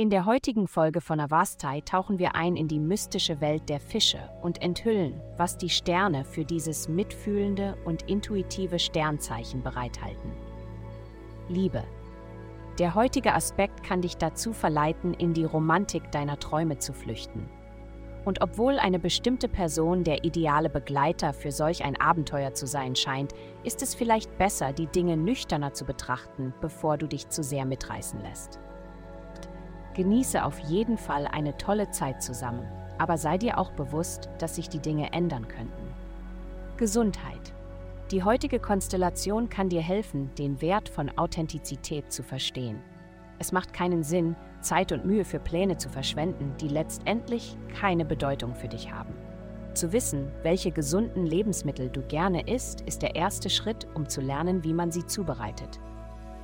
In der heutigen Folge von Avastai tauchen wir ein in die mystische Welt der Fische und enthüllen, was die Sterne für dieses mitfühlende und intuitive Sternzeichen bereithalten. Liebe. Der heutige Aspekt kann dich dazu verleiten, in die Romantik deiner Träume zu flüchten. Und obwohl eine bestimmte Person der ideale Begleiter für solch ein Abenteuer zu sein scheint, ist es vielleicht besser, die Dinge nüchterner zu betrachten, bevor du dich zu sehr mitreißen lässt. Genieße auf jeden Fall eine tolle Zeit zusammen, aber sei dir auch bewusst, dass sich die Dinge ändern könnten. Gesundheit. Die heutige Konstellation kann dir helfen, den Wert von Authentizität zu verstehen. Es macht keinen Sinn, Zeit und Mühe für Pläne zu verschwenden, die letztendlich keine Bedeutung für dich haben. Zu wissen, welche gesunden Lebensmittel du gerne isst, ist der erste Schritt, um zu lernen, wie man sie zubereitet.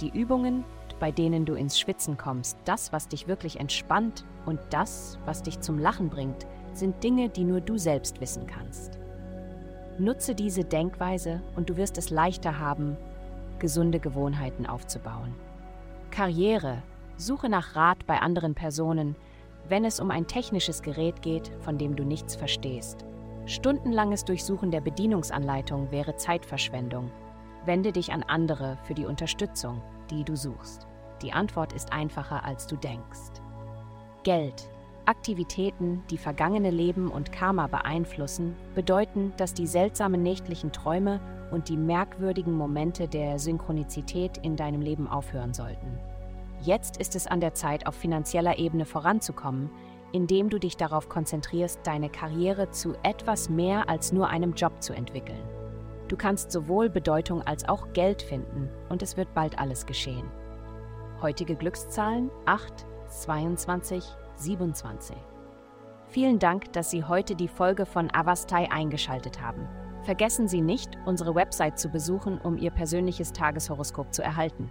Die Übungen, bei denen du ins Schwitzen kommst, das, was dich wirklich entspannt und das, was dich zum Lachen bringt, sind Dinge, die nur du selbst wissen kannst. Nutze diese Denkweise und du wirst es leichter haben, gesunde Gewohnheiten aufzubauen. Karriere. Suche nach Rat bei anderen Personen, wenn es um ein technisches Gerät geht, von dem du nichts verstehst. Stundenlanges Durchsuchen der Bedienungsanleitung wäre Zeitverschwendung. Wende dich an andere für die Unterstützung die du suchst. Die Antwort ist einfacher, als du denkst. Geld. Aktivitäten, die vergangene Leben und Karma beeinflussen, bedeuten, dass die seltsamen nächtlichen Träume und die merkwürdigen Momente der Synchronizität in deinem Leben aufhören sollten. Jetzt ist es an der Zeit, auf finanzieller Ebene voranzukommen, indem du dich darauf konzentrierst, deine Karriere zu etwas mehr als nur einem Job zu entwickeln. Du kannst sowohl Bedeutung als auch Geld finden und es wird bald alles geschehen. Heutige Glückszahlen 8, 22, 27. Vielen Dank, dass Sie heute die Folge von Avastai eingeschaltet haben. Vergessen Sie nicht, unsere Website zu besuchen, um Ihr persönliches Tageshoroskop zu erhalten.